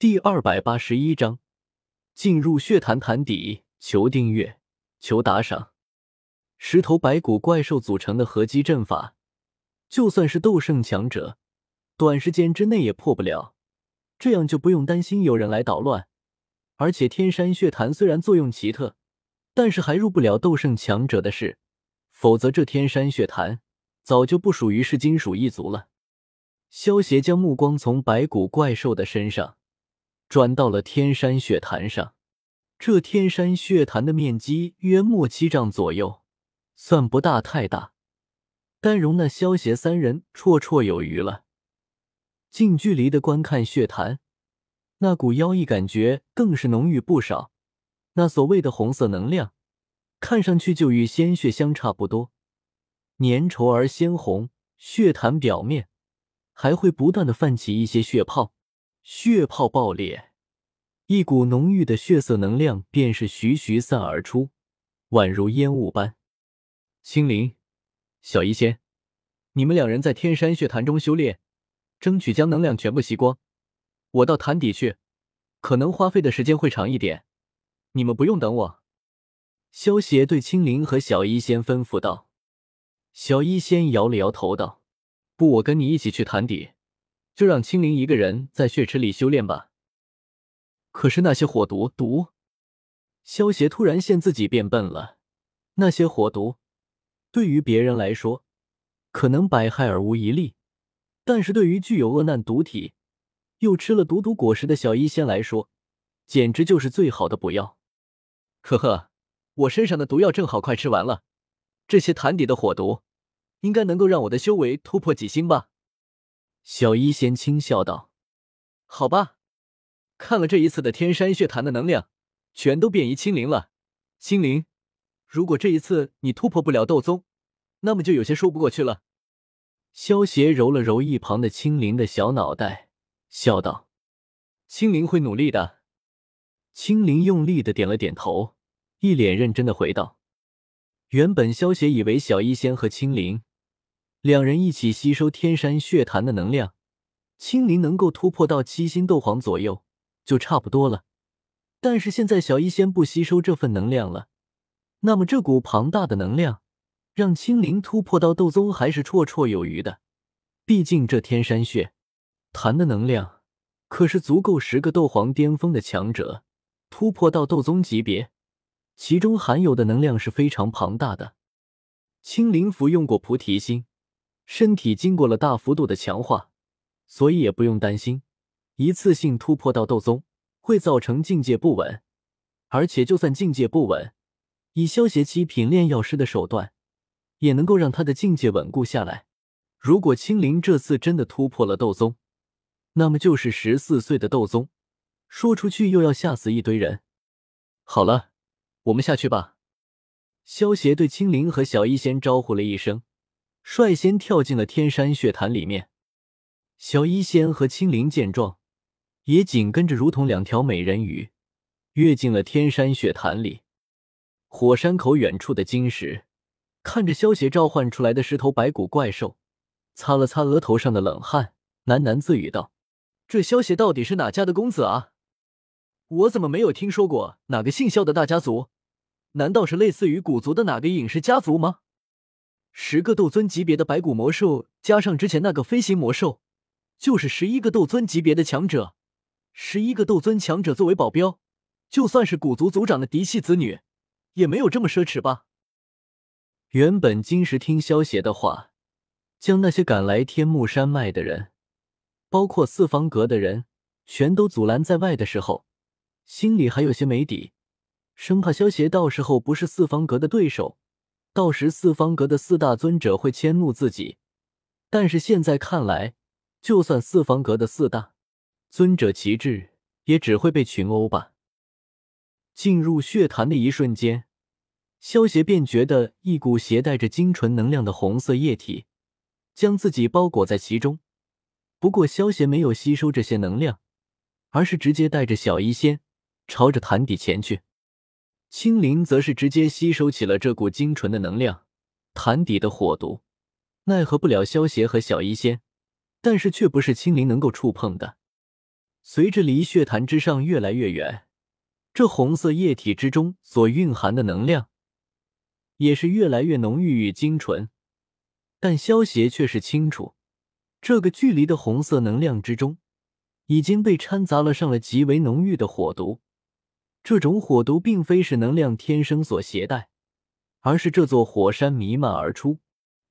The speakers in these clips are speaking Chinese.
第二百八十一章，进入血潭潭底，求订阅，求打赏。十头白骨怪兽组成的合击阵法，就算是斗圣强者，短时间之内也破不了。这样就不用担心有人来捣乱。而且天山血潭虽然作用奇特，但是还入不了斗圣强者的事。否则这天山血潭早就不属于是金属一族了。萧协将目光从白骨怪兽的身上。转到了天山血潭上，这天山血潭的面积约莫七丈左右，算不大太大，但容纳萧邪三人绰绰有余了。近距离的观看血潭，那股妖异感觉更是浓郁不少。那所谓的红色能量，看上去就与鲜血相差不多，粘稠而鲜红。血潭表面还会不断的泛起一些血泡。血泡爆裂，一股浓郁的血色能量便是徐徐散而出，宛如烟雾般。青灵、小医仙，你们两人在天山血潭中修炼，争取将能量全部吸光。我到潭底去，可能花费的时间会长一点，你们不用等我。萧邪对青灵和小医仙吩咐道。小医仙摇了摇头道：“不，我跟你一起去潭底。”就让青灵一个人在血池里修炼吧。可是那些火毒毒，萧邪突然现自己变笨了。那些火毒对于别人来说可能百害而无一利，但是对于具有恶难毒体又吃了毒毒果实的小医仙来说，简直就是最好的补药。呵呵，我身上的毒药正好快吃完了，这些潭底的火毒应该能够让我的修为突破几星吧。小医仙轻笑道：“好吧，看了这一次的天山血潭的能量，全都变于青灵了。青灵，如果这一次你突破不了斗宗，那么就有些说不过去了。”萧协揉了揉一旁的青灵的小脑袋，笑道：“青灵会努力的。”青灵用力的点了点头，一脸认真的回道：“原本萧协以为小医仙和青灵……”两人一起吸收天山血潭的能量，青灵能够突破到七星斗皇左右就差不多了。但是现在小医仙不吸收这份能量了，那么这股庞大的能量让青灵突破到斗宗还是绰绰有余的。毕竟这天山血潭的能量可是足够十个斗皇巅峰的强者突破到斗宗级别，其中含有的能量是非常庞大的。青灵服用过菩提心。身体经过了大幅度的强化，所以也不用担心一次性突破到斗宗会造成境界不稳。而且，就算境界不稳，以消邪七品炼药师的手段，也能够让他的境界稳固下来。如果青灵这次真的突破了斗宗，那么就是十四岁的斗宗，说出去又要吓死一堆人。好了，我们下去吧。萧邪对青灵和小医仙招呼了一声。率先跳进了天山血潭里面，小医仙和青灵见状，也紧跟着，如同两条美人鱼，跃进了天山雪潭里。火山口远处的金石看着萧邪召唤出来的十头白骨怪兽，擦了擦额头上的冷汗，喃喃自语道：“这萧邪到底是哪家的公子啊？我怎么没有听说过哪个姓萧的大家族？难道是类似于古族的哪个隐士家族吗？”十个斗尊级别的白骨魔兽，加上之前那个飞行魔兽，就是十一个斗尊级别的强者。十一个斗尊强者作为保镖，就算是古族族长的嫡系子女，也没有这么奢侈吧？原本金石听萧邪的话，将那些赶来天目山脉的人，包括四方阁的人，全都阻拦在外的时候，心里还有些没底，生怕萧邪到时候不是四方阁的对手。到时四方阁的四大尊者会迁怒自己，但是现在看来，就算四方阁的四大尊者旗帜，也只会被群殴吧。进入血潭的一瞬间，萧邪便觉得一股携带着精纯能量的红色液体将自己包裹在其中。不过萧邪没有吸收这些能量，而是直接带着小医仙朝着潭底前去。青灵则是直接吸收起了这股精纯的能量，潭底的火毒奈何不了萧邪和小医仙，但是却不是青灵能够触碰的。随着离血潭之上越来越远，这红色液体之中所蕴含的能量也是越来越浓郁与精纯。但萧协却是清楚，这个距离的红色能量之中已经被掺杂了上了极为浓郁的火毒。这种火毒并非是能量天生所携带，而是这座火山弥漫而出。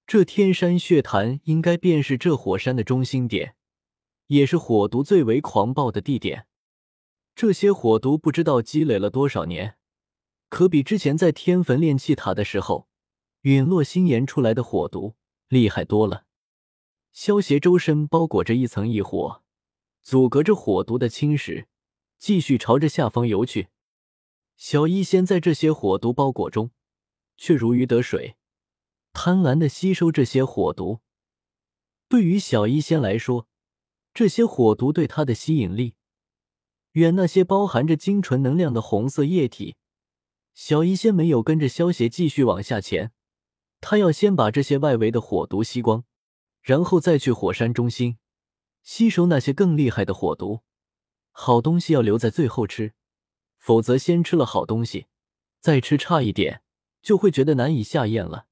这天山血潭应该便是这火山的中心点，也是火毒最为狂暴的地点。这些火毒不知道积累了多少年，可比之前在天坟炼气塔的时候陨落星岩出来的火毒厉害多了。萧协周身包裹着一层异火，阻隔着火毒的侵蚀，继续朝着下方游去。小医仙在这些火毒包裹中，却如鱼得水，贪婪的吸收这些火毒。对于小医仙来说，这些火毒对他的吸引力，远那些包含着精纯能量的红色液体。小医仙没有跟着萧邪继续往下潜，他要先把这些外围的火毒吸光，然后再去火山中心吸收那些更厉害的火毒。好东西要留在最后吃。否则，先吃了好东西，再吃差一点，就会觉得难以下咽了。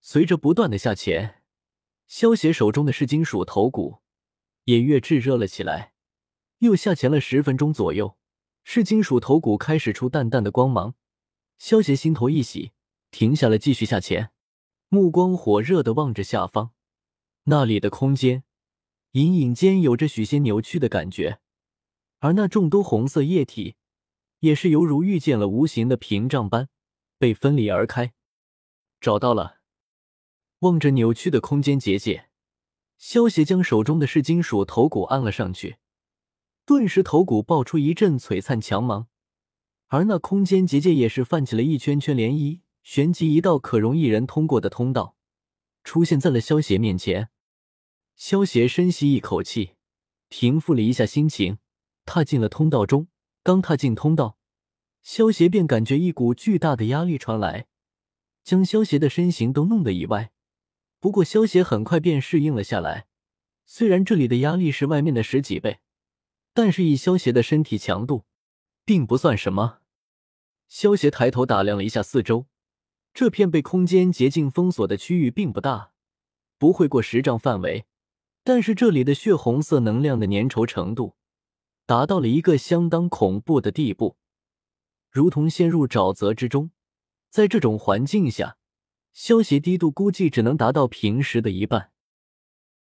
随着不断的下潜，萧邪手中的噬金属头骨也越炙热了起来。又下潜了十分钟左右，是金属头骨开始出淡淡的光芒。萧邪心头一喜，停下了继续下潜，目光火热的望着下方，那里的空间隐隐间有着许些扭曲的感觉，而那众多红色液体。也是犹如遇见了无形的屏障般被分离而开。找到了，望着扭曲的空间结界，萧协将手中的噬金属头骨按了上去，顿时头骨爆出一阵璀璨强芒，而那空间结界也是泛起了一圈圈涟漪，旋即一道可容一人通过的通道出现在了萧协面前。萧协深吸一口气，平复了一下心情，踏进了通道中。刚踏进通道，萧协便感觉一股巨大的压力传来，将萧协的身形都弄得意外。不过萧协很快便适应了下来。虽然这里的压力是外面的十几倍，但是以萧协的身体强度，并不算什么。萧协抬头打量了一下四周，这片被空间捷径封锁的区域并不大，不会过十丈范围，但是这里的血红色能量的粘稠程度。达到了一个相当恐怖的地步，如同陷入沼泽之中。在这种环境下，消息低度估计只能达到平时的一半。